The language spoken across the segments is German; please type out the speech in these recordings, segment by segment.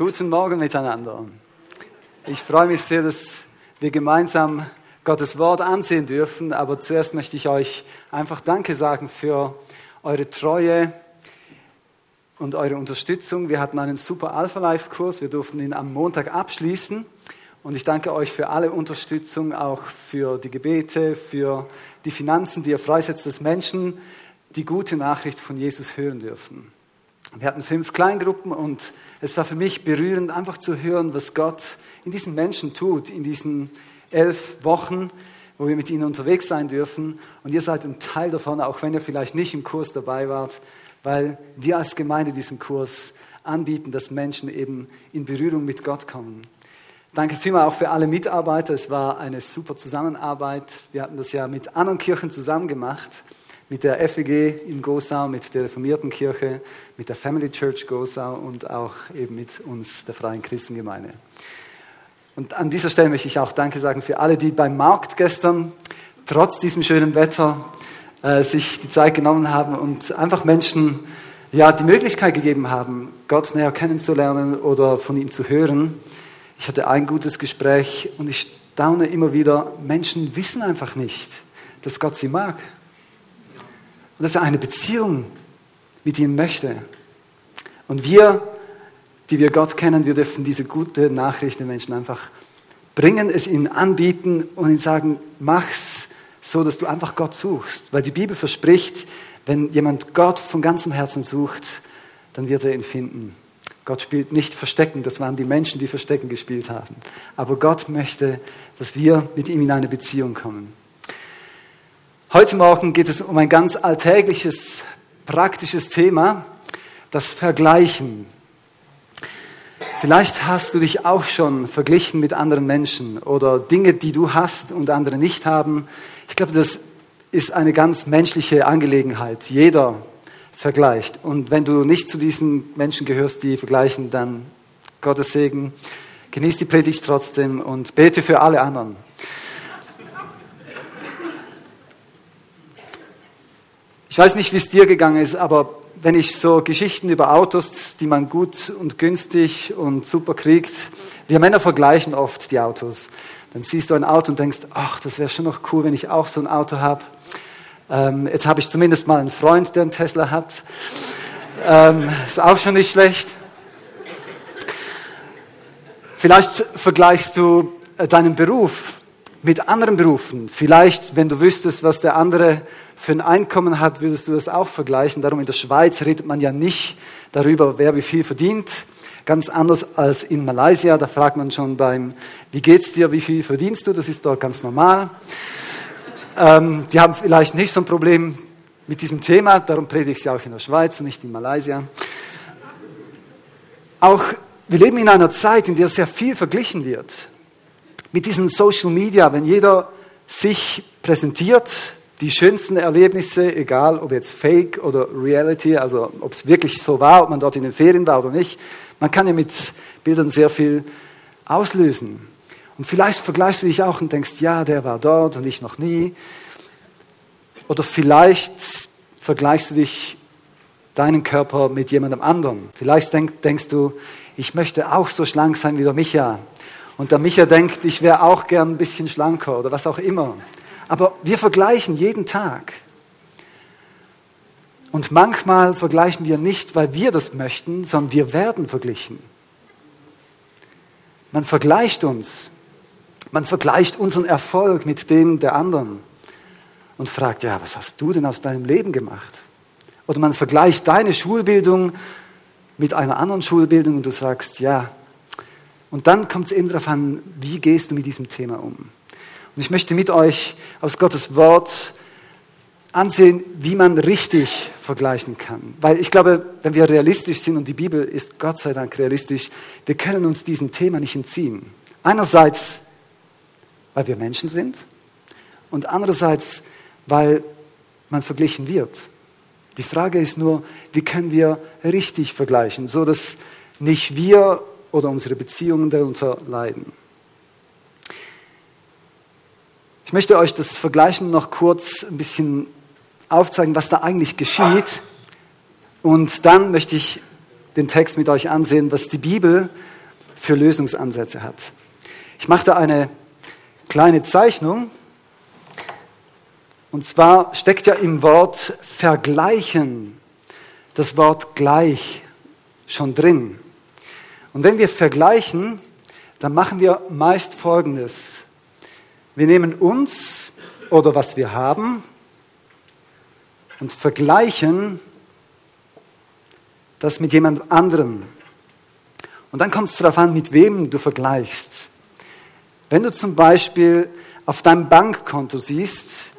Guten Morgen miteinander. Ich freue mich sehr, dass wir gemeinsam Gottes Wort ansehen dürfen, aber zuerst möchte ich euch einfach Danke sagen für eure Treue und eure Unterstützung. Wir hatten einen super Alpha Life Kurs, wir durften ihn am Montag abschließen und ich danke euch für alle Unterstützung, auch für die Gebete, für die Finanzen, die ihr freisetzt, dass Menschen die gute Nachricht von Jesus hören dürfen. Wir hatten fünf Kleingruppen und es war für mich berührend, einfach zu hören, was Gott in diesen Menschen tut, in diesen elf Wochen, wo wir mit ihnen unterwegs sein dürfen. Und ihr seid ein Teil davon, auch wenn ihr vielleicht nicht im Kurs dabei wart, weil wir als Gemeinde diesen Kurs anbieten, dass Menschen eben in Berührung mit Gott kommen. Danke vielmals auch für alle Mitarbeiter. Es war eine super Zusammenarbeit. Wir hatten das ja mit anderen Kirchen zusammen gemacht mit der FEG in Gosau, mit der Reformierten Kirche, mit der Family Church Gosau und auch eben mit uns, der Freien Christengemeinde. Und an dieser Stelle möchte ich auch Danke sagen für alle, die beim Markt gestern, trotz diesem schönen Wetter, äh, sich die Zeit genommen haben und einfach Menschen ja, die Möglichkeit gegeben haben, Gott näher kennenzulernen oder von ihm zu hören. Ich hatte ein gutes Gespräch und ich staune immer wieder, Menschen wissen einfach nicht, dass Gott sie mag und dass er eine Beziehung mit ihnen möchte. Und wir, die wir Gott kennen, wir dürfen diese gute Nachricht den Menschen einfach bringen, es ihnen anbieten und ihnen sagen, mach's so, dass du einfach Gott suchst. Weil die Bibel verspricht, wenn jemand Gott von ganzem Herzen sucht, dann wird er ihn finden. Gott spielt nicht Verstecken, das waren die Menschen, die Verstecken gespielt haben. Aber Gott möchte, dass wir mit ihm in eine Beziehung kommen. Heute Morgen geht es um ein ganz alltägliches, praktisches Thema, das Vergleichen. Vielleicht hast du dich auch schon verglichen mit anderen Menschen oder Dinge, die du hast und andere nicht haben. Ich glaube, das ist eine ganz menschliche Angelegenheit. Jeder vergleicht. Und wenn du nicht zu diesen Menschen gehörst, die vergleichen, dann Gottes Segen. Genieß die Predigt trotzdem und bete für alle anderen. Ich weiß nicht, wie es dir gegangen ist, aber wenn ich so Geschichten über Autos, die man gut und günstig und super kriegt, wir Männer vergleichen oft die Autos. Dann siehst du ein Auto und denkst, ach, das wäre schon noch cool, wenn ich auch so ein Auto habe. Ähm, jetzt habe ich zumindest mal einen Freund, der einen Tesla hat. Ähm, ist auch schon nicht schlecht. Vielleicht vergleichst du äh, deinen Beruf mit anderen Berufen. Vielleicht, wenn du wüsstest, was der andere für ein Einkommen hat, würdest du das auch vergleichen. Darum in der Schweiz redet man ja nicht darüber, wer wie viel verdient. Ganz anders als in Malaysia. Da fragt man schon beim, wie geht's dir, wie viel verdienst du? Das ist dort ganz normal. Ähm, die haben vielleicht nicht so ein Problem mit diesem Thema. Darum predige ich sie auch in der Schweiz und nicht in Malaysia. Auch wir leben in einer Zeit, in der sehr viel verglichen wird mit diesen Social Media, wenn jeder sich präsentiert, die schönsten Erlebnisse, egal ob jetzt Fake oder Reality, also ob es wirklich so war, ob man dort in den Ferien war oder nicht, man kann ja mit Bildern sehr viel auslösen. Und vielleicht vergleichst du dich auch und denkst, ja, der war dort und ich noch nie. Oder vielleicht vergleichst du dich deinen Körper mit jemandem anderen. Vielleicht denk, denkst du, ich möchte auch so schlank sein wie der Micha. Und der Micha denkt, ich wäre auch gern ein bisschen schlanker oder was auch immer. Aber wir vergleichen jeden Tag. Und manchmal vergleichen wir nicht, weil wir das möchten, sondern wir werden verglichen. Man vergleicht uns. Man vergleicht unseren Erfolg mit dem der anderen und fragt, ja, was hast du denn aus deinem Leben gemacht? Oder man vergleicht deine Schulbildung mit einer anderen Schulbildung und du sagst, ja, und dann kommt es eben darauf an, wie gehst du mit diesem Thema um. Und ich möchte mit euch aus Gottes Wort ansehen, wie man richtig vergleichen kann. Weil ich glaube, wenn wir realistisch sind, und die Bibel ist Gott sei Dank realistisch, wir können uns diesem Thema nicht entziehen. Einerseits, weil wir Menschen sind und andererseits, weil man verglichen wird. Die Frage ist nur, wie können wir richtig vergleichen, so dass nicht wir oder unsere Beziehungen darunter leiden. Ich möchte euch das Vergleichen noch kurz ein bisschen aufzeigen, was da eigentlich geschieht. Und dann möchte ich den Text mit euch ansehen, was die Bibel für Lösungsansätze hat. Ich mache da eine kleine Zeichnung. Und zwar steckt ja im Wort vergleichen das Wort gleich schon drin. Und wenn wir vergleichen, dann machen wir meist Folgendes. Wir nehmen uns oder was wir haben und vergleichen das mit jemand anderem. Und dann kommt es darauf an, mit wem du vergleichst. Wenn du zum Beispiel auf deinem Bankkonto siehst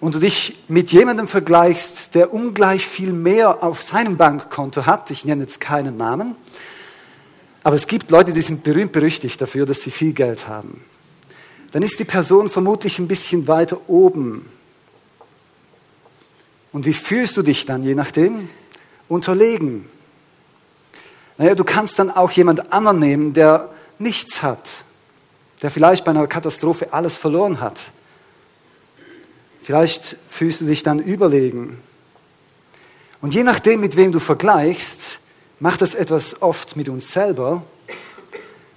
und du dich mit jemandem vergleichst, der ungleich viel mehr auf seinem Bankkonto hat, ich nenne jetzt keinen Namen, aber es gibt Leute, die sind berühmt berüchtigt dafür, dass sie viel Geld haben, dann ist die Person vermutlich ein bisschen weiter oben. Und wie fühlst du dich dann, je nachdem? Unterlegen. Naja, du kannst dann auch jemand anderen nehmen, der nichts hat, der vielleicht bei einer Katastrophe alles verloren hat. Vielleicht fühlst du dich dann überlegen. Und je nachdem, mit wem du vergleichst, macht das etwas oft mit uns selber,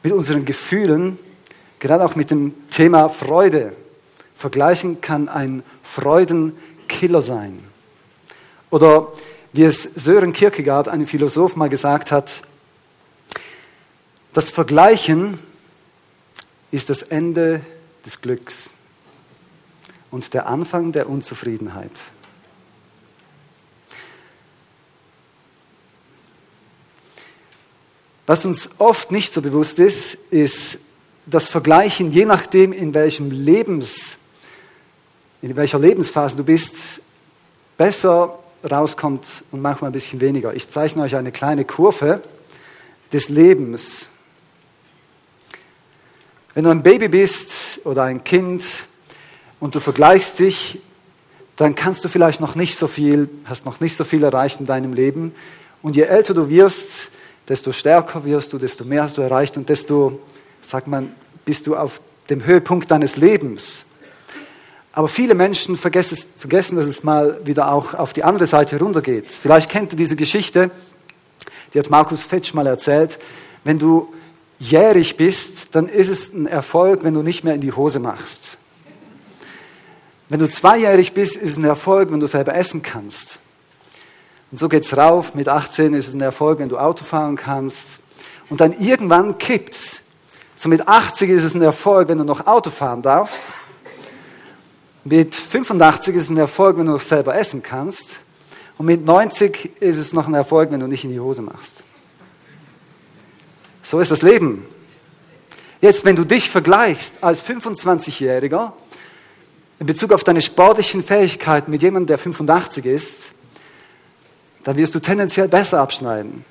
mit unseren Gefühlen, gerade auch mit dem Thema Freude. Vergleichen kann ein Freudenkiller sein. Oder wie es Sören Kierkegaard, ein Philosoph, mal gesagt hat, das Vergleichen ist das Ende des Glücks und der Anfang der Unzufriedenheit. Was uns oft nicht so bewusst ist, ist das Vergleichen, je nachdem, in welchem Lebens, in welcher Lebensphase du bist, besser rauskommt und manchmal ein bisschen weniger. Ich zeichne euch eine kleine Kurve des Lebens. Wenn du ein Baby bist oder ein Kind und du vergleichst dich, dann kannst du vielleicht noch nicht so viel, hast noch nicht so viel erreicht in deinem Leben. Und je älter du wirst, desto stärker wirst du, desto mehr hast du erreicht und desto, sagt man, bist du auf dem Höhepunkt deines Lebens. Aber viele Menschen vergessen, dass es mal wieder auch auf die andere Seite runtergeht. Vielleicht kennt ihr diese Geschichte, die hat Markus Fetsch mal erzählt. Wenn du jährig bist, dann ist es ein Erfolg, wenn du nicht mehr in die Hose machst. Wenn du zweijährig bist, ist es ein Erfolg, wenn du selber essen kannst. Und so geht's rauf. Mit 18 ist es ein Erfolg, wenn du Auto fahren kannst. Und dann irgendwann kippt's. So mit 80 ist es ein Erfolg, wenn du noch Auto fahren darfst. Mit 85 ist es ein Erfolg, wenn du noch selber essen kannst. Und mit 90 ist es noch ein Erfolg, wenn du nicht in die Hose machst. So ist das Leben. Jetzt, wenn du dich vergleichst als 25-Jähriger in Bezug auf deine sportlichen Fähigkeiten mit jemandem, der 85 ist, dann wirst du tendenziell besser abschneiden.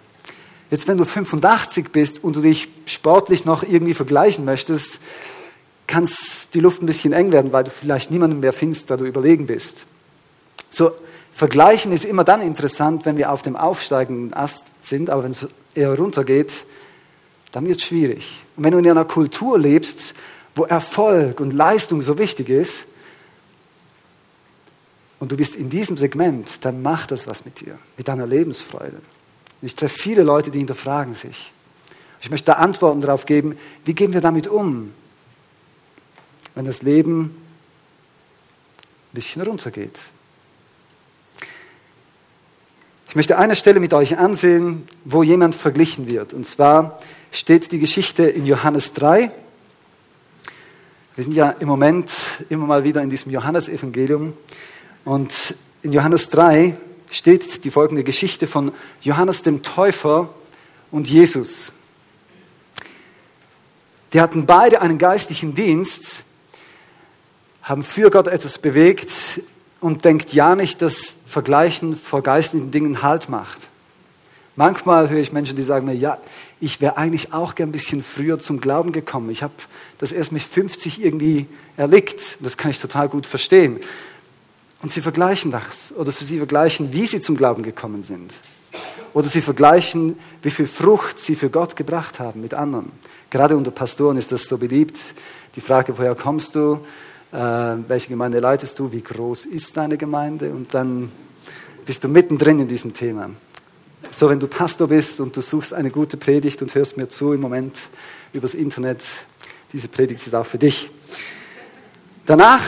Jetzt, wenn du 85 bist und du dich sportlich noch irgendwie vergleichen möchtest, kann die Luft ein bisschen eng werden, weil du vielleicht niemanden mehr findest, da du überlegen bist. So, vergleichen ist immer dann interessant, wenn wir auf dem aufsteigenden Ast sind, aber wenn es eher runtergeht, dann wird es schwierig. Und wenn du in einer Kultur lebst, wo Erfolg und Leistung so wichtig ist, und du bist in diesem Segment, dann macht das was mit dir, mit deiner Lebensfreude. Ich treffe viele Leute, die hinterfragen sich. Ich möchte da Antworten darauf geben, wie gehen wir damit um? wenn das Leben ein bisschen runtergeht. Ich möchte eine Stelle mit euch ansehen, wo jemand verglichen wird. Und zwar steht die Geschichte in Johannes 3. Wir sind ja im Moment immer mal wieder in diesem Johannesevangelium. Und in Johannes 3 steht die folgende Geschichte von Johannes dem Täufer und Jesus. Die hatten beide einen geistlichen Dienst, haben für Gott etwas bewegt und denkt ja nicht, dass Vergleichen vor geistlichen Dingen Halt macht. Manchmal höre ich Menschen, die sagen mir, ja, ich wäre eigentlich auch gern ein bisschen früher zum Glauben gekommen. Ich habe das erst mit 50 irgendwie erlickt. Das kann ich total gut verstehen. Und sie vergleichen das. Oder sie vergleichen, wie sie zum Glauben gekommen sind. Oder sie vergleichen, wie viel Frucht sie für Gott gebracht haben mit anderen. Gerade unter Pastoren ist das so beliebt. Die Frage, woher kommst du? äh, welche Gemeinde leitest du, wie groß ist deine Gemeinde und dann bist du mittendrin in diesem Thema. So, wenn du Pastor bist und du suchst eine gute Predigt und hörst mir zu im Moment übers Internet, diese Predigt ist auch für dich. Danach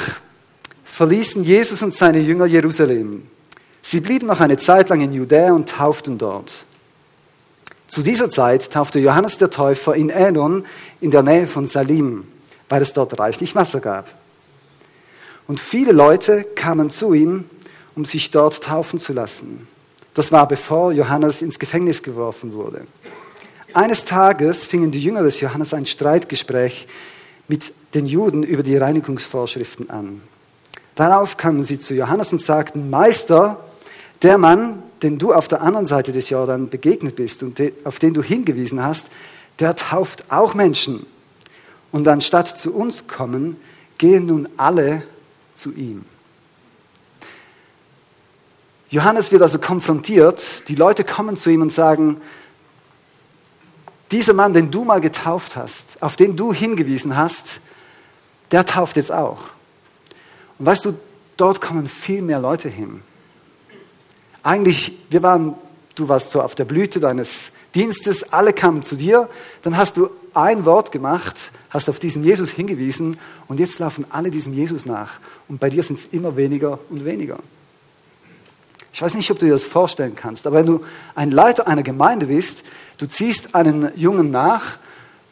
verließen Jesus und seine Jünger Jerusalem. Sie blieben noch eine Zeit lang in Judäa und tauften dort. Zu dieser Zeit taufte Johannes der Täufer in Ädon in der Nähe von Salim, weil es dort reichlich Wasser gab. Und viele Leute kamen zu ihm, um sich dort taufen zu lassen. Das war bevor Johannes ins Gefängnis geworfen wurde. Eines Tages fingen die Jünger des Johannes ein Streitgespräch mit den Juden über die Reinigungsvorschriften an. Darauf kamen sie zu Johannes und sagten, Meister, der Mann, den du auf der anderen Seite des Jordan begegnet bist und auf den du hingewiesen hast, der tauft auch Menschen. Und anstatt zu uns kommen, gehen nun alle zu ihm. Johannes wird also konfrontiert, die Leute kommen zu ihm und sagen, dieser Mann, den du mal getauft hast, auf den du hingewiesen hast, der tauft jetzt auch. Und weißt du, dort kommen viel mehr Leute hin. Eigentlich, wir waren, du warst so auf der Blüte deines Dienstes, alle kamen zu dir, dann hast du ein Wort gemacht, hast auf diesen Jesus hingewiesen und jetzt laufen alle diesem Jesus nach. Und bei dir sind es immer weniger und weniger. Ich weiß nicht, ob du dir das vorstellen kannst, aber wenn du ein Leiter einer Gemeinde bist, du ziehst einen Jungen nach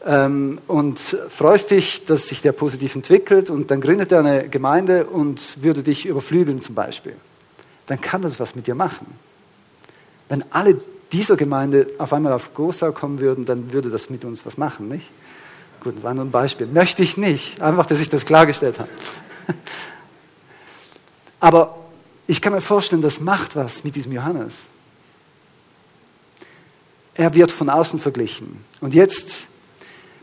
ähm, und freust dich, dass sich der positiv entwickelt und dann gründet er eine Gemeinde und würde dich überflügeln zum Beispiel, dann kann das was mit dir machen. Wenn alle dieser Gemeinde auf einmal auf Gosau kommen würden, dann würde das mit uns was machen, nicht? Gut, war nur ein Beispiel. Möchte ich nicht, einfach, dass ich das klargestellt habe. Aber ich kann mir vorstellen, das macht was mit diesem Johannes. Er wird von außen verglichen. Und jetzt,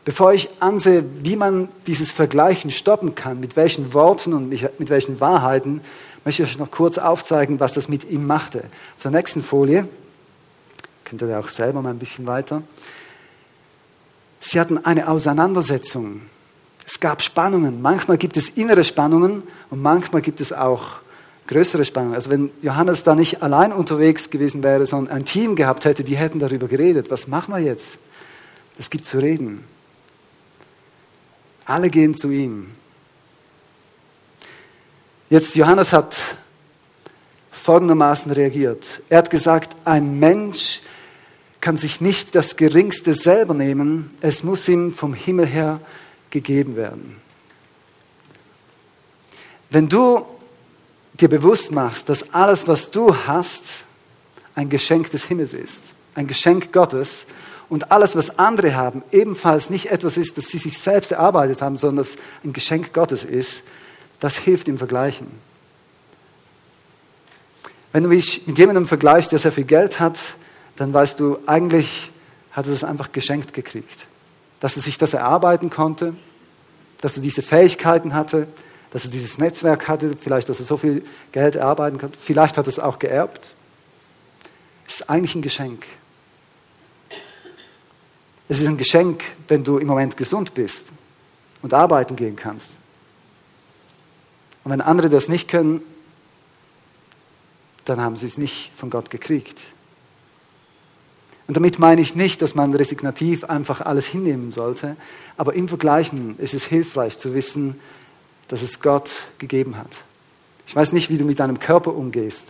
bevor ich ansehe, wie man dieses Vergleichen stoppen kann, mit welchen Worten und mit welchen Wahrheiten, möchte ich euch noch kurz aufzeigen, was das mit ihm machte. Auf der nächsten Folie, könnt ihr auch selber mal ein bisschen weiter. Sie hatten eine Auseinandersetzung. Es gab Spannungen. Manchmal gibt es innere Spannungen und manchmal gibt es auch größere Spannung. Also wenn Johannes da nicht allein unterwegs gewesen wäre, sondern ein Team gehabt hätte, die hätten darüber geredet. Was machen wir jetzt? Es gibt zu reden. Alle gehen zu ihm. Jetzt Johannes hat folgendermaßen reagiert. Er hat gesagt, ein Mensch kann sich nicht das Geringste selber nehmen, es muss ihm vom Himmel her gegeben werden. Wenn du dir bewusst machst, dass alles, was du hast, ein Geschenk des Himmels ist, ein Geschenk Gottes und alles, was andere haben, ebenfalls nicht etwas ist, das sie sich selbst erarbeitet haben, sondern das ein Geschenk Gottes ist, das hilft im Vergleichen. Wenn du mich mit jemandem vergleichst, der sehr viel Geld hat, dann weißt du, eigentlich hat er das einfach geschenkt gekriegt. Dass er sich das erarbeiten konnte, dass er diese Fähigkeiten hatte, dass er dieses Netzwerk hatte, vielleicht, dass er so viel Geld erarbeiten kann, vielleicht hat er es auch geerbt. Es ist eigentlich ein Geschenk. Es ist ein Geschenk, wenn du im Moment gesund bist und arbeiten gehen kannst. Und wenn andere das nicht können, dann haben sie es nicht von Gott gekriegt. Und damit meine ich nicht, dass man resignativ einfach alles hinnehmen sollte, aber im Vergleichen ist es hilfreich zu wissen, dass es Gott gegeben hat. Ich weiß nicht, wie du mit deinem Körper umgehst,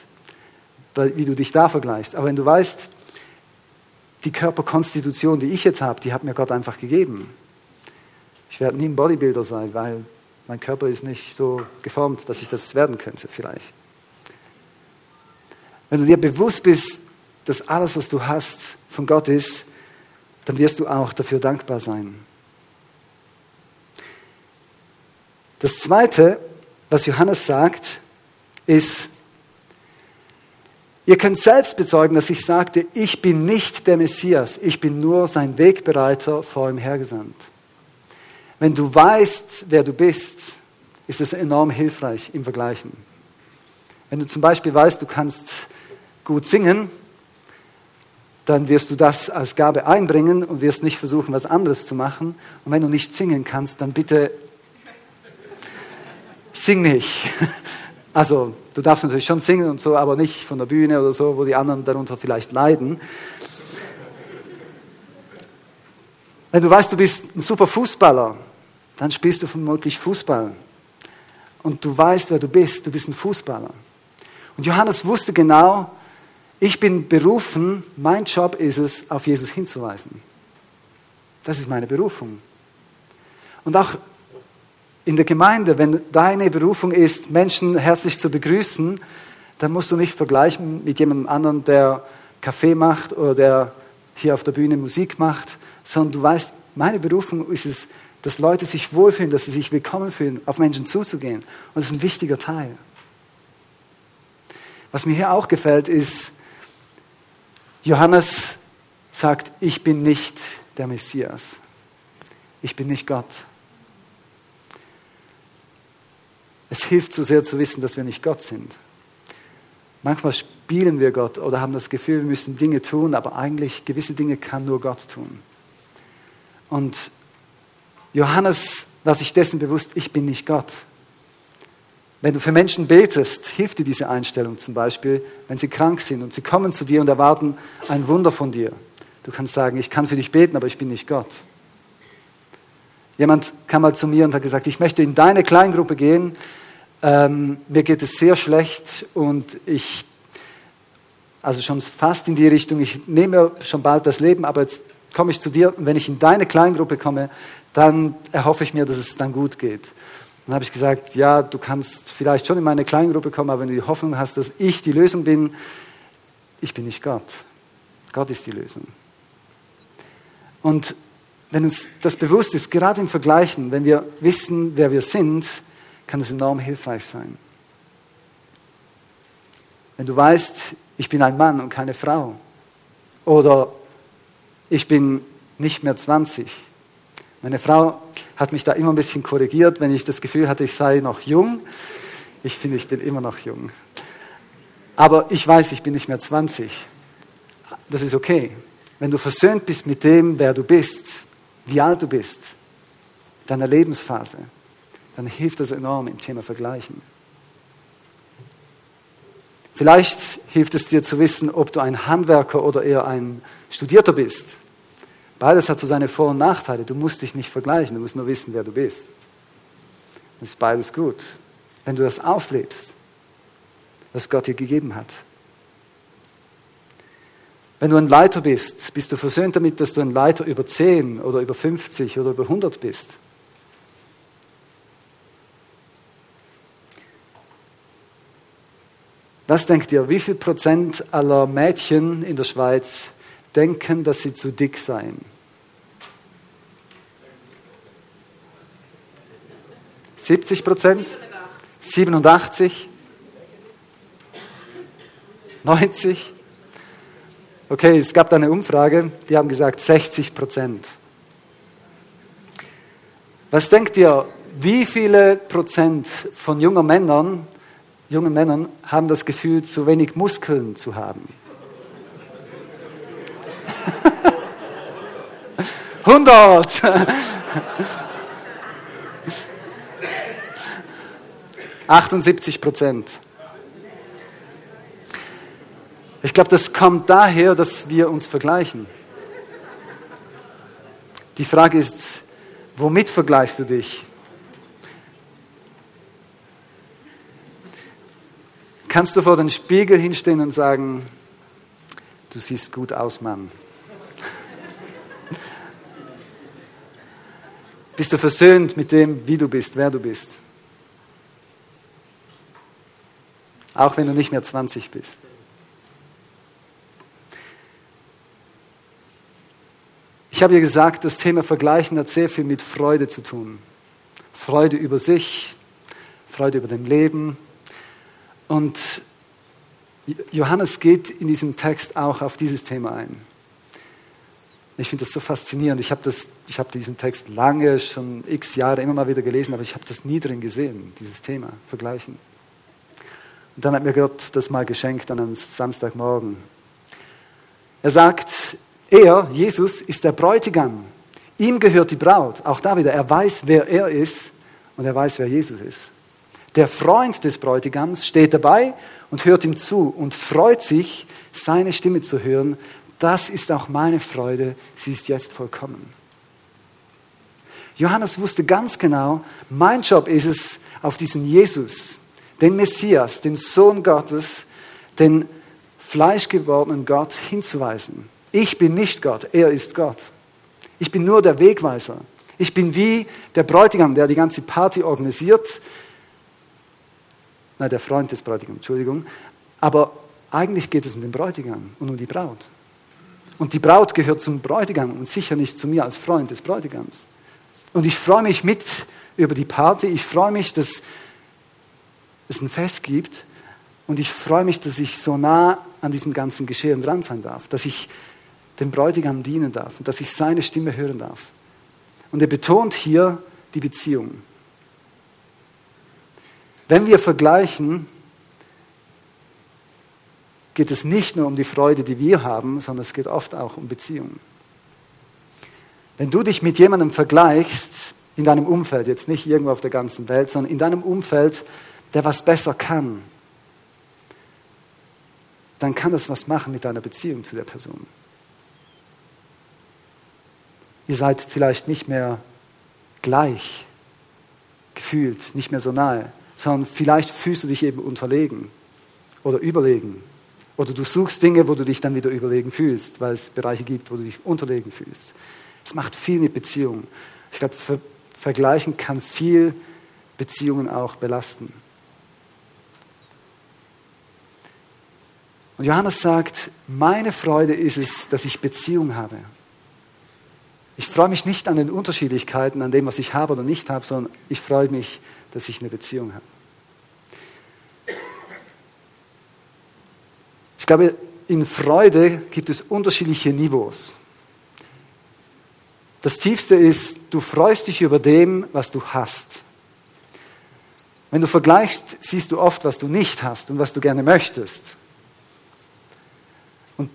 wie du dich da vergleichst, aber wenn du weißt, die Körperkonstitution, die ich jetzt habe, die hat mir Gott einfach gegeben. Ich werde nie ein Bodybuilder sein, weil mein Körper ist nicht so geformt, dass ich das werden könnte vielleicht. Wenn du dir bewusst bist, dass alles, was du hast, von Gott ist, dann wirst du auch dafür dankbar sein. Das Zweite, was Johannes sagt, ist, ihr könnt selbst bezeugen, dass ich sagte, ich bin nicht der Messias, ich bin nur sein Wegbereiter vor ihm hergesandt. Wenn du weißt, wer du bist, ist es enorm hilfreich im Vergleichen. Wenn du zum Beispiel weißt, du kannst gut singen, dann wirst du das als Gabe einbringen und wirst nicht versuchen, was anderes zu machen. Und wenn du nicht singen kannst, dann bitte sing nicht. Also du darfst natürlich schon singen und so, aber nicht von der Bühne oder so, wo die anderen darunter vielleicht leiden. Wenn du weißt, du bist ein super Fußballer, dann spielst du vermutlich Fußball. Und du weißt, wer du bist. Du bist ein Fußballer. Und Johannes wusste genau, ich bin berufen, mein Job ist es, auf Jesus hinzuweisen. Das ist meine Berufung. Und auch in der Gemeinde, wenn deine Berufung ist, Menschen herzlich zu begrüßen, dann musst du nicht vergleichen mit jemandem anderen, der Kaffee macht oder der hier auf der Bühne Musik macht, sondern du weißt, meine Berufung ist es, dass Leute sich wohlfühlen, dass sie sich willkommen fühlen, auf Menschen zuzugehen. Und das ist ein wichtiger Teil. Was mir hier auch gefällt, ist, Johannes sagt, ich bin nicht der Messias. Ich bin nicht Gott. Es hilft so sehr zu wissen, dass wir nicht Gott sind. Manchmal spielen wir Gott oder haben das Gefühl, wir müssen Dinge tun, aber eigentlich gewisse Dinge kann nur Gott tun. Und Johannes war sich dessen bewusst, ich bin nicht Gott. Wenn du für Menschen betest, hilft dir diese Einstellung zum Beispiel, wenn sie krank sind und sie kommen zu dir und erwarten ein Wunder von dir. Du kannst sagen, ich kann für dich beten, aber ich bin nicht Gott. Jemand kam mal zu mir und hat gesagt, ich möchte in deine Kleingruppe gehen, ähm, mir geht es sehr schlecht und ich, also schon fast in die Richtung, ich nehme schon bald das Leben, aber jetzt komme ich zu dir und wenn ich in deine Kleingruppe komme, dann erhoffe ich mir, dass es dann gut geht. Dann habe ich gesagt, ja, du kannst vielleicht schon in meine Kleingruppe kommen, aber wenn du die Hoffnung hast, dass ich die Lösung bin, ich bin nicht Gott. Gott ist die Lösung. Und wenn uns das bewusst ist, gerade im Vergleichen, wenn wir wissen, wer wir sind, kann das enorm hilfreich sein. Wenn du weißt, ich bin ein Mann und keine Frau, oder ich bin nicht mehr 20, meine Frau hat mich da immer ein bisschen korrigiert, wenn ich das Gefühl hatte, ich sei noch jung. Ich finde, ich bin immer noch jung. Aber ich weiß, ich bin nicht mehr 20. Das ist okay. Wenn du versöhnt bist mit dem, wer du bist, wie alt du bist, deiner Lebensphase, dann hilft das enorm im Thema Vergleichen. Vielleicht hilft es dir zu wissen, ob du ein Handwerker oder eher ein Studierter bist. Beides hat so seine Vor- und Nachteile. Du musst dich nicht vergleichen, du musst nur wissen, wer du bist. Das ist beides gut. Wenn du das auslebst, was Gott dir gegeben hat. Wenn du ein Leiter bist, bist du versöhnt damit, dass du ein Leiter über 10 oder über 50 oder über 100 bist. Was denkt ihr, wie viel Prozent aller Mädchen in der Schweiz denken, dass sie zu dick seien. 70 Prozent? 87? 90? Okay, es gab da eine Umfrage, die haben gesagt 60 Prozent. Was denkt ihr, wie viele Prozent von jungen Männern, jungen Männern haben das Gefühl, zu wenig Muskeln zu haben? 100. Achtundsiebzig Prozent. Ich glaube, das kommt daher, dass wir uns vergleichen. Die Frage ist, womit vergleichst du dich? Kannst du vor den Spiegel hinstehen und sagen, du siehst gut aus, Mann? Bist du versöhnt mit dem, wie du bist, wer du bist? Auch wenn du nicht mehr 20 bist. Ich habe ja gesagt, das Thema Vergleichen hat sehr viel mit Freude zu tun. Freude über sich, Freude über dem Leben. Und Johannes geht in diesem Text auch auf dieses Thema ein. Ich finde das so faszinierend. Ich habe, habe diesen Text lange, schon x Jahre immer mal wieder gelesen, aber ich habe das nie drin gesehen, dieses Thema, Vergleichen. Und dann hat mir Gott das mal geschenkt an einem Samstagmorgen. Er sagt, er, Jesus, ist der Bräutigam. Ihm gehört die Braut. Auch da wieder, er weiß, wer er ist und er weiß, wer Jesus ist. Der Freund des Bräutigams steht dabei und hört ihm zu und freut sich, seine Stimme zu hören. Das ist auch meine Freude, sie ist jetzt vollkommen. Johannes wusste ganz genau, mein Job ist es, auf diesen Jesus, den Messias, den Sohn Gottes, den fleischgewordenen Gott hinzuweisen. Ich bin nicht Gott, er ist Gott. Ich bin nur der Wegweiser. Ich bin wie der Bräutigam, der die ganze Party organisiert. Nein, der Freund des Bräutigams, Entschuldigung. Aber eigentlich geht es um den Bräutigam und um die Braut. Und die Braut gehört zum Bräutigam und sicher nicht zu mir als Freund des Bräutigams. Und ich freue mich mit über die Party. Ich freue mich, dass es ein Fest gibt. Und ich freue mich, dass ich so nah an diesem ganzen Geschehen dran sein darf. Dass ich dem Bräutigam dienen darf und dass ich seine Stimme hören darf. Und er betont hier die Beziehung. Wenn wir vergleichen, geht es nicht nur um die Freude, die wir haben, sondern es geht oft auch um Beziehungen. Wenn du dich mit jemandem vergleichst, in deinem Umfeld, jetzt nicht irgendwo auf der ganzen Welt, sondern in deinem Umfeld, der was besser kann, dann kann das was machen mit deiner Beziehung zu der Person. Ihr seid vielleicht nicht mehr gleich gefühlt, nicht mehr so nahe, sondern vielleicht fühlst du dich eben unterlegen oder überlegen. Oder du suchst Dinge, wo du dich dann wieder überlegen fühlst, weil es Bereiche gibt, wo du dich unterlegen fühlst. Es macht viel mit Beziehungen. Ich glaube, Ver Vergleichen kann viel Beziehungen auch belasten. Und Johannes sagt, meine Freude ist es, dass ich Beziehung habe. Ich freue mich nicht an den Unterschiedlichkeiten, an dem, was ich habe oder nicht habe, sondern ich freue mich, dass ich eine Beziehung habe. Ich glaube, in Freude gibt es unterschiedliche Niveaus. Das Tiefste ist, du freust dich über dem, was du hast. Wenn du vergleichst, siehst du oft, was du nicht hast und was du gerne möchtest. Und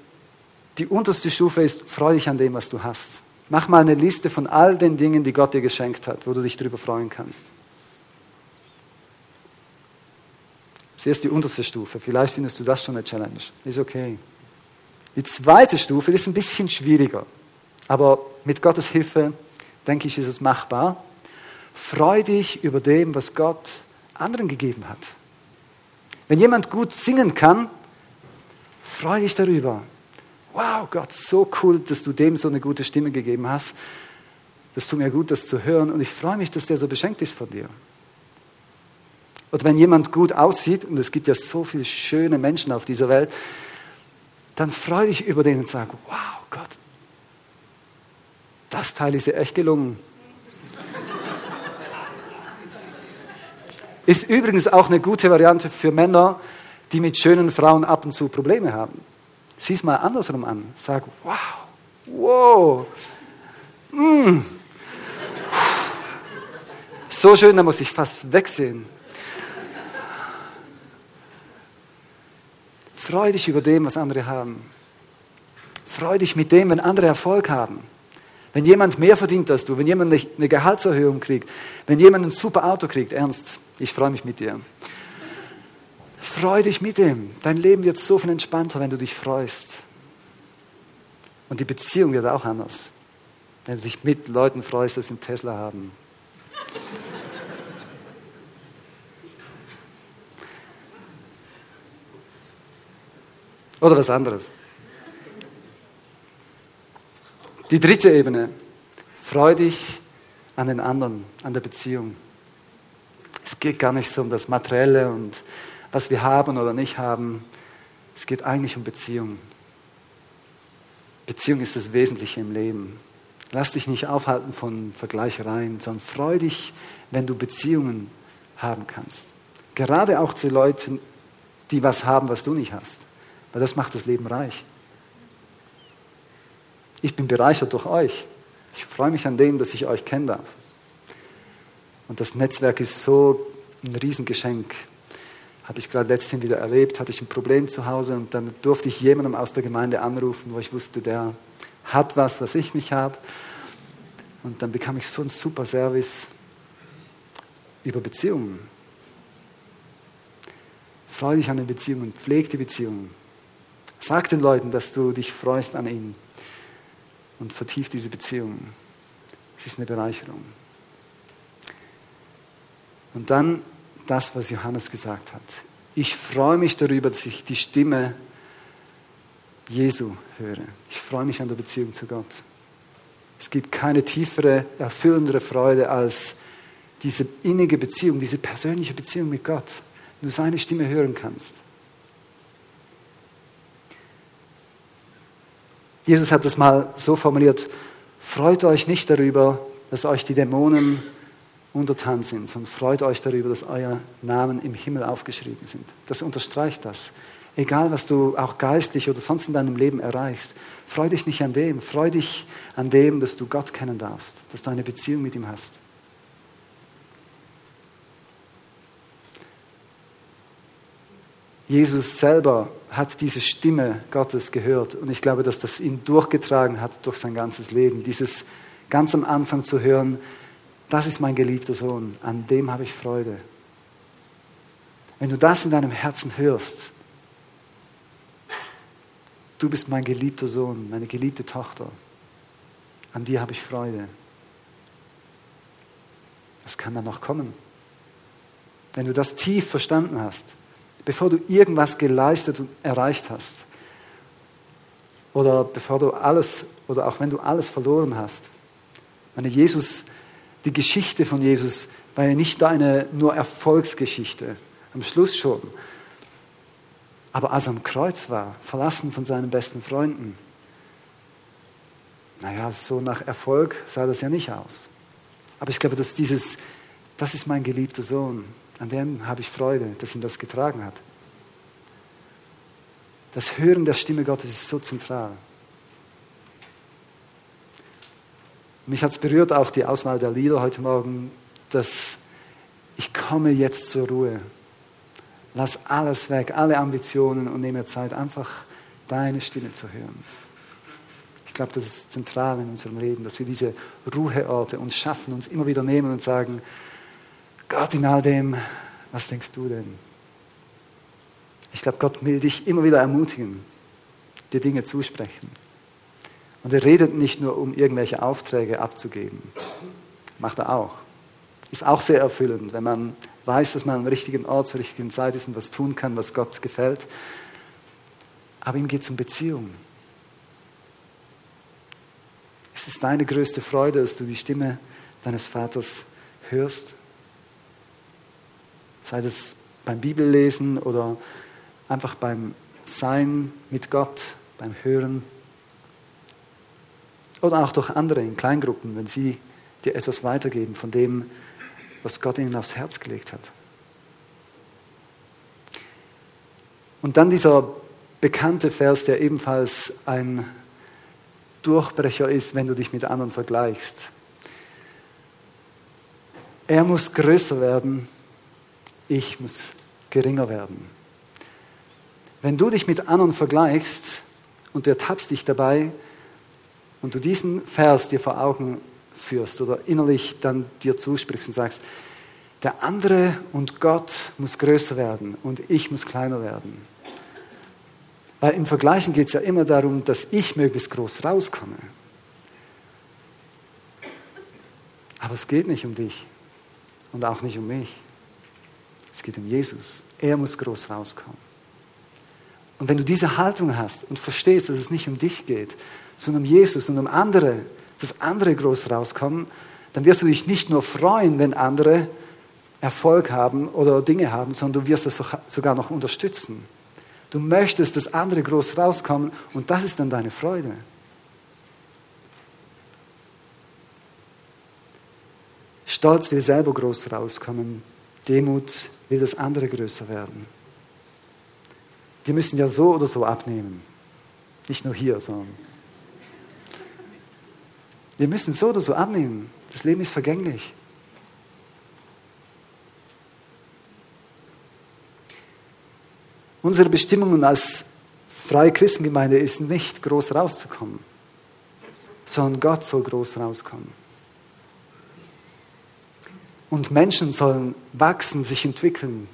die unterste Stufe ist, freu dich an dem, was du hast. Mach mal eine Liste von all den Dingen, die Gott dir geschenkt hat, wo du dich darüber freuen kannst. Das ist die unterste Stufe. Vielleicht findest du das schon eine Challenge. Ist okay. Die zweite Stufe ist ein bisschen schwieriger. Aber mit Gottes Hilfe, denke ich, ist es machbar. Freu dich über dem, was Gott anderen gegeben hat. Wenn jemand gut singen kann, freu dich darüber wow, Gott, so cool, dass du dem so eine gute Stimme gegeben hast. Das tut mir gut, das zu hören und ich freue mich, dass der so beschenkt ist von dir. Oder wenn jemand gut aussieht, und es gibt ja so viele schöne Menschen auf dieser Welt, dann freue dich über den und sage, wow, Gott, das Teil ist ja echt gelungen. Ist übrigens auch eine gute Variante für Männer, die mit schönen Frauen ab und zu Probleme haben. Sieh es mal andersrum an. Sag, wow, wow, mm. so schön, da muss ich fast wegsehen. Freu dich über dem, was andere haben. Freu dich mit dem, wenn andere Erfolg haben. Wenn jemand mehr verdient als du, wenn jemand eine Gehaltserhöhung kriegt, wenn jemand ein super Auto kriegt, ernst, ich freue mich mit dir. Freu dich mit ihm. Dein Leben wird so viel entspannter, wenn du dich freust. Und die Beziehung wird auch anders. Wenn du dich mit Leuten freust, die einen Tesla haben. Oder was anderes. Die dritte Ebene. Freu dich an den anderen, an der Beziehung. Es geht gar nicht so um das Materielle und was wir haben oder nicht haben. Es geht eigentlich um Beziehung. Beziehung ist das Wesentliche im Leben. Lass dich nicht aufhalten von Vergleichereien, sondern freu dich, wenn du Beziehungen haben kannst. Gerade auch zu Leuten, die was haben, was du nicht hast. Weil das macht das Leben reich. Ich bin bereichert durch euch. Ich freue mich an dem, dass ich euch kennen darf. Und das Netzwerk ist so ein Riesengeschenk habe ich gerade letztens wieder erlebt, hatte ich ein Problem zu Hause und dann durfte ich jemandem aus der Gemeinde anrufen, wo ich wusste, der hat was, was ich nicht habe. Und dann bekam ich so einen super Service über Beziehungen. Freu dich an den Beziehungen, pfleg die Beziehungen. Sag den Leuten, dass du dich freust an ihnen und vertief diese Beziehungen. Es ist eine Bereicherung. Und dann das, was Johannes gesagt hat. Ich freue mich darüber, dass ich die Stimme Jesu höre. Ich freue mich an der Beziehung zu Gott. Es gibt keine tiefere, erfüllendere Freude als diese innige Beziehung, diese persönliche Beziehung mit Gott, wenn du seine Stimme hören kannst. Jesus hat es mal so formuliert, freut euch nicht darüber, dass euch die Dämonen untertan sind, sondern freut euch darüber, dass euer Namen im Himmel aufgeschrieben sind. Das unterstreicht das. Egal, was du auch geistlich oder sonst in deinem Leben erreichst, freu dich nicht an dem, freu dich an dem, dass du Gott kennen darfst, dass du eine Beziehung mit ihm hast. Jesus selber hat diese Stimme Gottes gehört und ich glaube, dass das ihn durchgetragen hat durch sein ganzes Leben. Dieses ganz am Anfang zu hören, das ist mein geliebter Sohn, an dem habe ich Freude. Wenn du das in deinem Herzen hörst, du bist mein geliebter Sohn, meine geliebte Tochter, an dir habe ich Freude. Was kann dann noch kommen? Wenn du das tief verstanden hast, bevor du irgendwas geleistet und erreicht hast, oder bevor du alles, oder auch wenn du alles verloren hast, meine Jesus die Geschichte von Jesus war ja nicht eine nur Erfolgsgeschichte, am Schluss schon. Aber als er am Kreuz war, verlassen von seinen besten Freunden, naja, so nach Erfolg sah das ja nicht aus. Aber ich glaube, dass dieses, das ist mein geliebter Sohn, an dem habe ich Freude, dass ihn das getragen hat. Das Hören der Stimme Gottes ist so zentral. Mich hat es berührt, auch die Auswahl der Lieder heute Morgen, dass ich komme jetzt zur Ruhe. Lass alles weg, alle Ambitionen und nehme Zeit, einfach deine Stimme zu hören. Ich glaube, das ist zentral in unserem Leben, dass wir diese Ruheorte uns schaffen, uns immer wieder nehmen und sagen, Gott in all dem, was denkst du denn? Ich glaube, Gott will dich immer wieder ermutigen, dir Dinge zusprechen. Und er redet nicht nur, um irgendwelche Aufträge abzugeben. Macht er auch. Ist auch sehr erfüllend, wenn man weiß, dass man am richtigen Ort zur richtigen Zeit ist und was tun kann, was Gott gefällt. Aber ihm geht es um Beziehung. Es ist deine größte Freude, dass du die Stimme deines Vaters hörst. Sei das beim Bibellesen oder einfach beim Sein mit Gott, beim Hören oder auch durch andere in Kleingruppen, wenn sie dir etwas weitergeben von dem, was Gott ihnen aufs Herz gelegt hat. Und dann dieser bekannte Vers, der ebenfalls ein Durchbrecher ist, wenn du dich mit anderen vergleichst. Er muss größer werden, ich muss geringer werden. Wenn du dich mit anderen vergleichst und du ertappst dich dabei, und du diesen Vers dir vor Augen führst oder innerlich dann dir zusprichst und sagst, der andere und Gott muss größer werden und ich muss kleiner werden. Weil im Vergleichen geht es ja immer darum, dass ich möglichst groß rauskomme. Aber es geht nicht um dich und auch nicht um mich. Es geht um Jesus. Er muss groß rauskommen. Und wenn du diese Haltung hast und verstehst, dass es nicht um dich geht, sondern um Jesus und um andere, dass andere groß rauskommen, dann wirst du dich nicht nur freuen, wenn andere Erfolg haben oder Dinge haben, sondern du wirst das sogar noch unterstützen. Du möchtest, dass andere groß rauskommen und das ist dann deine Freude. Stolz will selber groß rauskommen, Demut will, dass andere größer werden. Wir müssen ja so oder so abnehmen. Nicht nur hier, sondern wir müssen so oder so abnehmen. Das Leben ist vergänglich. Unsere Bestimmung als freie Christengemeinde ist nicht groß rauszukommen, sondern Gott soll groß rauskommen. Und Menschen sollen wachsen, sich entwickeln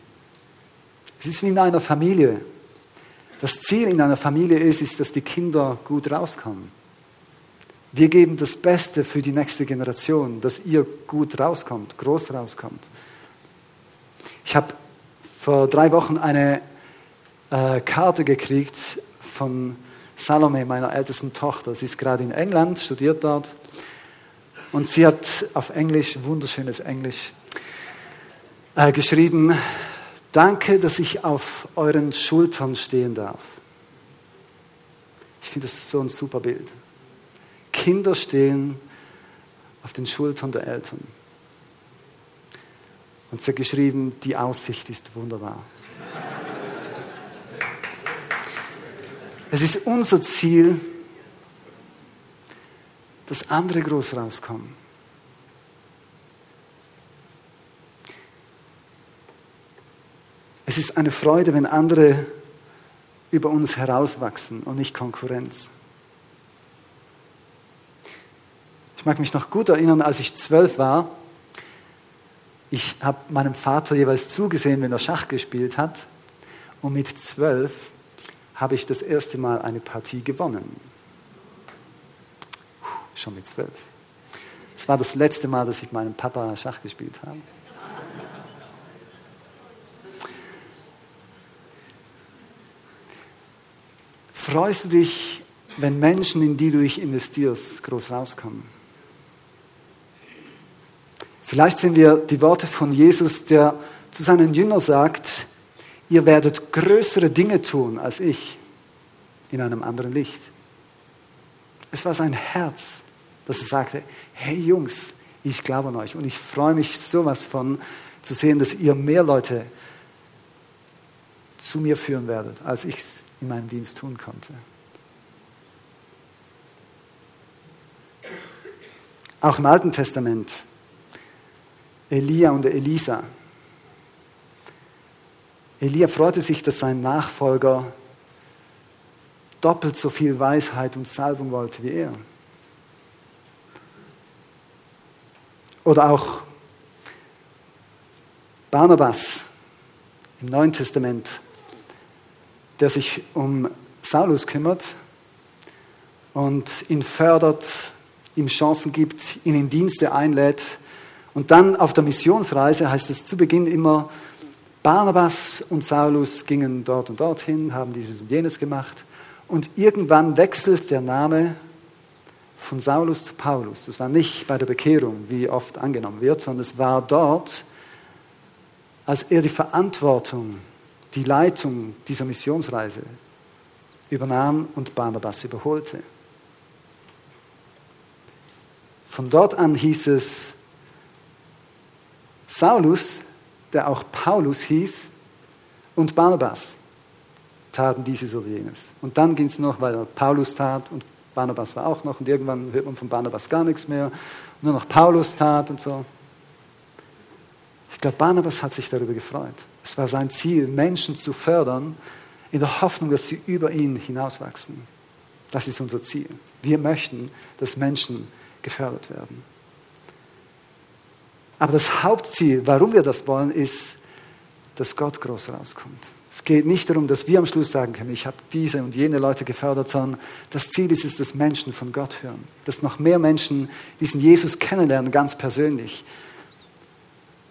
Es ist wie in einer Familie. Das Ziel in einer Familie ist, ist, dass die Kinder gut rauskommen. Wir geben das Beste für die nächste Generation, dass ihr gut rauskommt, groß rauskommt. Ich habe vor drei Wochen eine äh, Karte gekriegt von Salome, meiner ältesten Tochter. Sie ist gerade in England, studiert dort. Und sie hat auf Englisch, wunderschönes Englisch, äh, geschrieben, danke, dass ich auf euren Schultern stehen darf. Ich finde das so ein super Bild. Kinder stehen auf den Schultern der Eltern. Und sie hat geschrieben, die Aussicht ist wunderbar. Es ist unser Ziel, dass andere groß rauskommen. Es ist eine Freude, wenn andere über uns herauswachsen und nicht Konkurrenz. Ich mag mich noch gut erinnern, als ich zwölf war. Ich habe meinem Vater jeweils zugesehen, wenn er Schach gespielt hat. Und mit zwölf habe ich das erste Mal eine Partie gewonnen. Schon mit zwölf. Es war das letzte Mal, dass ich meinem Papa Schach gespielt habe. Freust du dich, wenn Menschen, in die du dich investierst, groß rauskommen? Vielleicht sind wir die Worte von Jesus, der zu seinen Jüngern sagt, ihr werdet größere Dinge tun als ich in einem anderen Licht. Es war sein Herz, dass er sagte, hey Jungs, ich glaube an euch und ich freue mich sowas von zu sehen, dass ihr mehr Leute zu mir führen werdet, als ich es in meinem Dienst tun konnte. Auch im Alten Testament, Elia und Elisa, Elia freute sich, dass sein Nachfolger doppelt so viel Weisheit und Salbung wollte wie er. Oder auch Barnabas im Neuen Testament, der sich um Saulus kümmert und ihn fördert, ihm Chancen gibt, ihn in Dienste einlädt. Und dann auf der Missionsreise heißt es zu Beginn immer, Barnabas und Saulus gingen dort und dorthin, haben dieses und jenes gemacht. Und irgendwann wechselt der Name von Saulus zu Paulus. Das war nicht bei der Bekehrung, wie oft angenommen wird, sondern es war dort, als er die Verantwortung, die Leitung dieser Missionsreise übernahm und Barnabas überholte. Von dort an hieß es, Saulus der auch Paulus hieß, und Barnabas taten dieses oder jenes. Und dann ging es noch, weil Paulus tat und Barnabas war auch noch und irgendwann hört man von Barnabas gar nichts mehr. Nur noch Paulus tat und so. Ich glaube, Barnabas hat sich darüber gefreut. Es war sein Ziel, Menschen zu fördern, in der Hoffnung, dass sie über ihn hinauswachsen. Das ist unser Ziel. Wir möchten, dass Menschen gefördert werden. Aber das Hauptziel, warum wir das wollen, ist, dass Gott groß rauskommt. Es geht nicht darum, dass wir am Schluss sagen können, ich habe diese und jene Leute gefördert, sondern das Ziel ist es, dass Menschen von Gott hören. Dass noch mehr Menschen diesen Jesus kennenlernen, ganz persönlich.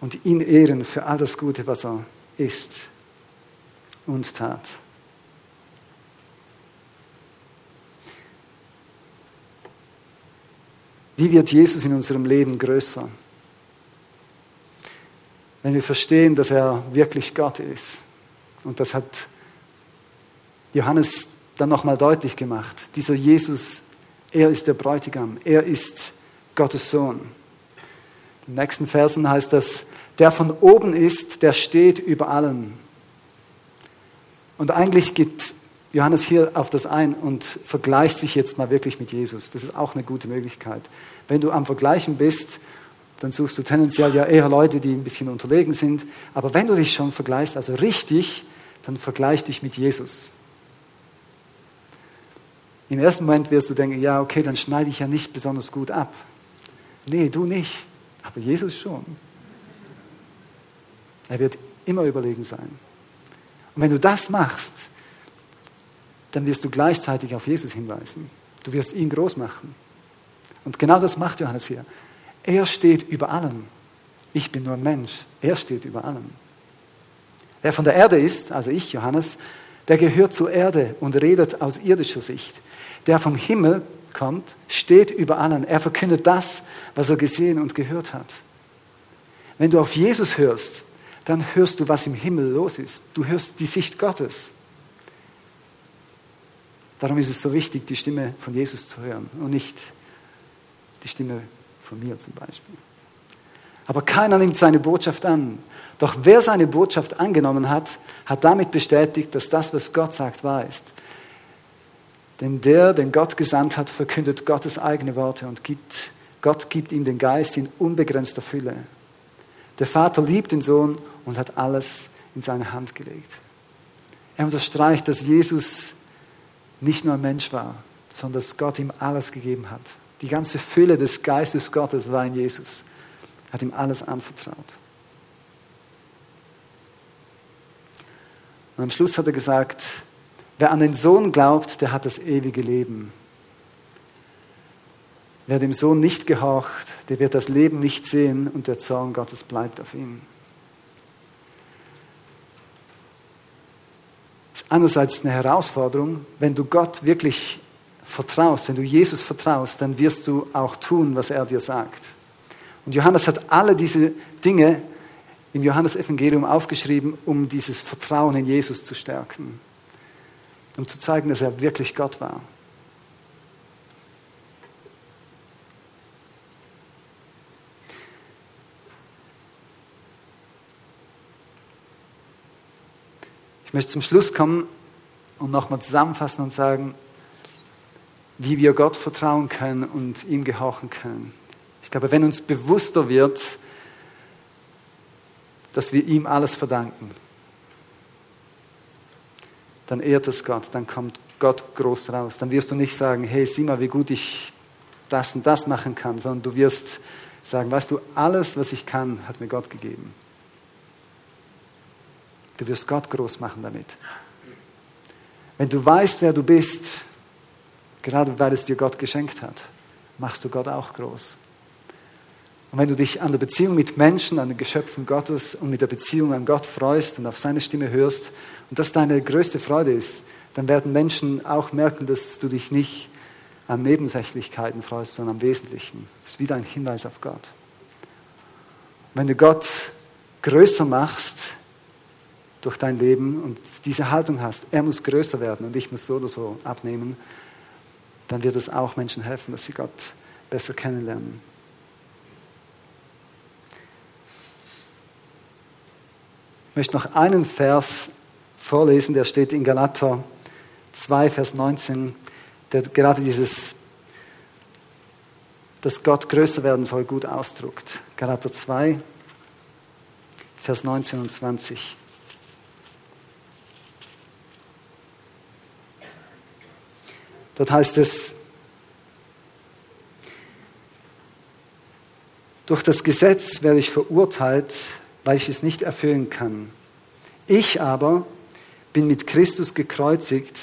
Und ihn ehren für all das Gute, was er ist und tat. Wie wird Jesus in unserem Leben größer? Wenn wir verstehen, dass er wirklich Gott ist. Und das hat Johannes dann nochmal deutlich gemacht. Dieser Jesus, er ist der Bräutigam, er ist Gottes Sohn. In den nächsten Versen heißt das, der von oben ist, der steht über allen. Und eigentlich geht Johannes hier auf das ein und vergleicht sich jetzt mal wirklich mit Jesus. Das ist auch eine gute Möglichkeit. Wenn du am Vergleichen bist dann suchst du tendenziell ja eher Leute, die ein bisschen unterlegen sind. Aber wenn du dich schon vergleichst, also richtig, dann vergleich dich mit Jesus. Im ersten Moment wirst du denken, ja, okay, dann schneide ich ja nicht besonders gut ab. Nee, du nicht, aber Jesus schon. Er wird immer überlegen sein. Und wenn du das machst, dann wirst du gleichzeitig auf Jesus hinweisen. Du wirst ihn groß machen. Und genau das macht Johannes hier. Er steht über allem. Ich bin nur ein Mensch. Er steht über allem. Wer von der Erde ist, also ich, Johannes, der gehört zur Erde und redet aus irdischer Sicht. Der vom Himmel kommt, steht über allen. Er verkündet das, was er gesehen und gehört hat. Wenn du auf Jesus hörst, dann hörst du, was im Himmel los ist. Du hörst die Sicht Gottes. Darum ist es so wichtig, die Stimme von Jesus zu hören und nicht die Stimme von mir zum Beispiel. Aber keiner nimmt seine Botschaft an. Doch wer seine Botschaft angenommen hat, hat damit bestätigt, dass das, was Gott sagt, wahr ist. Denn der, den Gott gesandt hat, verkündet Gottes eigene Worte und gibt, Gott gibt ihm den Geist in unbegrenzter Fülle. Der Vater liebt den Sohn und hat alles in seine Hand gelegt. Er unterstreicht, dass Jesus nicht nur ein Mensch war, sondern dass Gott ihm alles gegeben hat. Die ganze Fülle des Geistes Gottes war in Jesus. Er hat ihm alles anvertraut. Und am Schluss hat er gesagt, wer an den Sohn glaubt, der hat das ewige Leben. Wer dem Sohn nicht gehorcht, der wird das Leben nicht sehen und der Zorn Gottes bleibt auf ihm. Das ist einerseits eine Herausforderung, wenn du Gott wirklich vertraust, wenn du Jesus vertraust, dann wirst du auch tun, was er dir sagt. Und Johannes hat alle diese Dinge im Johannesevangelium aufgeschrieben, um dieses Vertrauen in Jesus zu stärken, um zu zeigen, dass er wirklich Gott war. Ich möchte zum Schluss kommen und nochmal zusammenfassen und sagen, wie wir Gott vertrauen können und ihm gehorchen können. Ich glaube, wenn uns bewusster wird, dass wir ihm alles verdanken, dann ehrt es Gott, dann kommt Gott groß raus. Dann wirst du nicht sagen, hey, sieh mal, wie gut ich das und das machen kann, sondern du wirst sagen, weißt du, alles, was ich kann, hat mir Gott gegeben. Du wirst Gott groß machen damit. Wenn du weißt, wer du bist, gerade weil es dir Gott geschenkt hat, machst du Gott auch groß. Und wenn du dich an der Beziehung mit Menschen, an den Geschöpfen Gottes und mit der Beziehung an Gott freust und auf seine Stimme hörst und das deine größte Freude ist, dann werden Menschen auch merken, dass du dich nicht an Nebensächlichkeiten freust, sondern am Wesentlichen. Das ist wieder ein Hinweis auf Gott. Wenn du Gott größer machst durch dein Leben und diese Haltung hast, er muss größer werden und ich muss so oder so abnehmen, dann wird es auch Menschen helfen, dass sie Gott besser kennenlernen. Ich möchte noch einen Vers vorlesen, der steht in Galater 2, Vers 19, der gerade dieses, dass Gott größer werden soll, gut ausdruckt. Galater 2, Vers 19 und 20. Dort heißt es, durch das Gesetz werde ich verurteilt, weil ich es nicht erfüllen kann. Ich aber bin mit Christus gekreuzigt,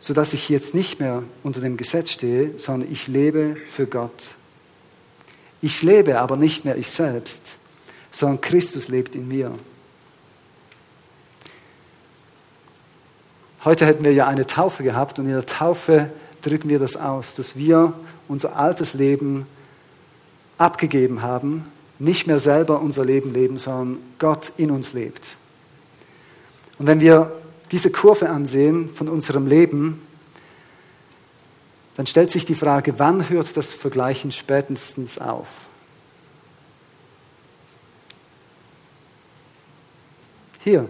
sodass ich jetzt nicht mehr unter dem Gesetz stehe, sondern ich lebe für Gott. Ich lebe aber nicht mehr ich selbst, sondern Christus lebt in mir. Heute hätten wir ja eine Taufe gehabt und in der Taufe drücken wir das aus, dass wir unser altes Leben abgegeben haben nicht mehr selber unser Leben leben, sondern Gott in uns lebt. Und wenn wir diese Kurve ansehen von unserem Leben, dann stellt sich die Frage, wann hört das Vergleichen spätestens auf? Hier,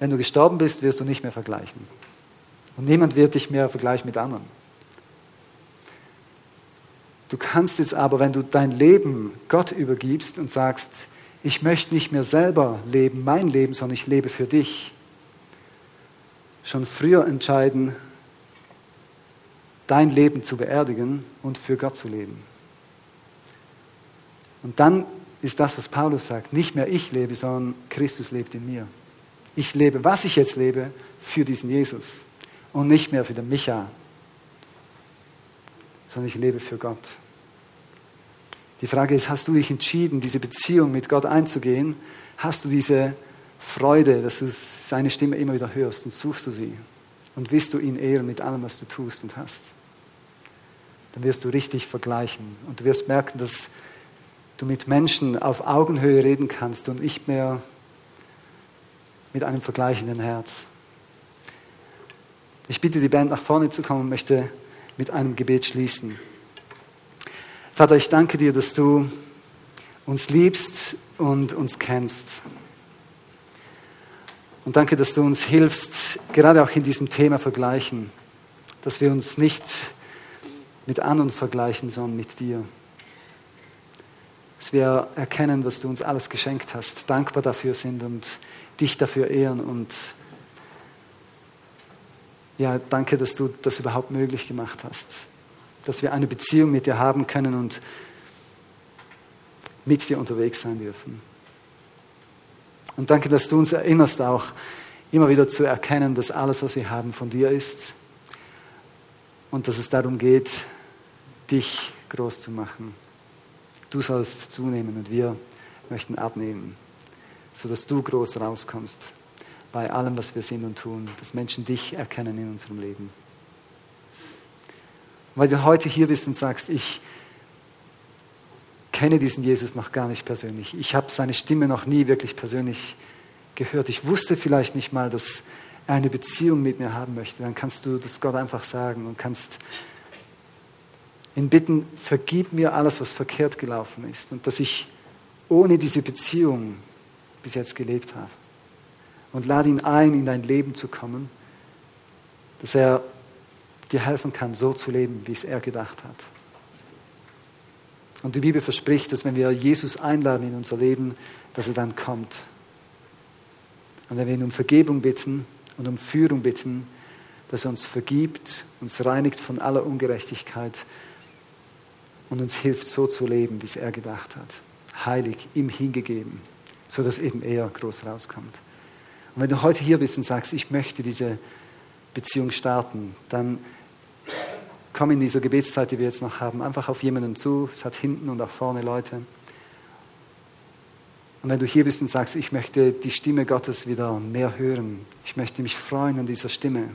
wenn du gestorben bist, wirst du nicht mehr vergleichen. Und niemand wird dich mehr vergleichen mit anderen. Du kannst jetzt aber, wenn du dein Leben Gott übergibst und sagst, ich möchte nicht mehr selber leben, mein Leben, sondern ich lebe für dich, schon früher entscheiden, dein Leben zu beerdigen und für Gott zu leben. Und dann ist das, was Paulus sagt, nicht mehr ich lebe, sondern Christus lebt in mir. Ich lebe, was ich jetzt lebe, für diesen Jesus und nicht mehr für den Micha, sondern ich lebe für Gott. Die Frage ist, hast du dich entschieden, diese Beziehung mit Gott einzugehen? Hast du diese Freude, dass du seine Stimme immer wieder hörst und suchst du sie? Und willst du ihn ehren mit allem, was du tust und hast? Dann wirst du richtig vergleichen und du wirst merken, dass du mit Menschen auf Augenhöhe reden kannst und nicht mehr mit einem vergleichenden Herz. Ich bitte die Band nach vorne zu kommen und möchte mit einem Gebet schließen. Vater, ich danke dir, dass du uns liebst und uns kennst. Und danke, dass du uns hilfst, gerade auch in diesem Thema vergleichen, dass wir uns nicht mit anderen vergleichen, sondern mit dir. Dass wir erkennen, was du uns alles geschenkt hast, dankbar dafür sind und dich dafür ehren. Und ja, danke, dass du das überhaupt möglich gemacht hast. Dass wir eine Beziehung mit dir haben können und mit dir unterwegs sein dürfen. Und danke, dass du uns erinnerst, auch immer wieder zu erkennen, dass alles, was wir haben, von dir ist und dass es darum geht, dich groß zu machen. Du sollst zunehmen und wir möchten abnehmen, sodass du groß rauskommst bei allem, was wir sind und tun, dass Menschen dich erkennen in unserem Leben. weil du heute hier bist und sagst, ich kenne diesen Jesus noch gar nicht persönlich. Ich habe seine Stimme noch nie wirklich persönlich gehört. Ich wusste vielleicht nicht mal, dass er eine Beziehung mit mir haben möchte. Dann kannst du das Gott einfach sagen und kannst ihn bitten, vergib mir alles, was verkehrt gelaufen ist und dass ich ohne diese Beziehung bis jetzt gelebt habe. Und lade ihn ein, in dein Leben zu kommen, dass er dir helfen kann, so zu leben, wie es er gedacht hat. Und die Bibel verspricht, dass wenn wir Jesus einladen in unser Leben, dass er dann kommt. Und wenn wir ihn um Vergebung bitten und um Führung bitten, dass er uns vergibt, uns reinigt von aller Ungerechtigkeit und uns hilft, so zu leben, wie es er gedacht hat. Heilig, ihm hingegeben, so dass eben er groß rauskommt. Und wenn du heute hier bist und sagst, ich möchte diese Beziehung starten, dann komm in dieser Gebetszeit, die wir jetzt noch haben, einfach auf jemanden zu. Es hat hinten und auch vorne Leute. Und wenn du hier bist und sagst, ich möchte die Stimme Gottes wieder mehr hören, ich möchte mich freuen an dieser Stimme,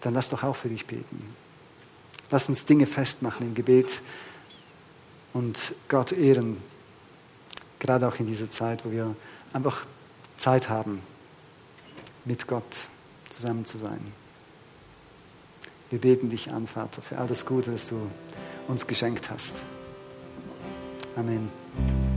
dann lass doch auch für dich beten. Lass uns Dinge festmachen im Gebet und Gott ehren, gerade auch in dieser Zeit, wo wir einfach Zeit haben, mit Gott zusammen zu sein. Wir beten dich an, Vater, für all das Gute, das du uns geschenkt hast. Amen.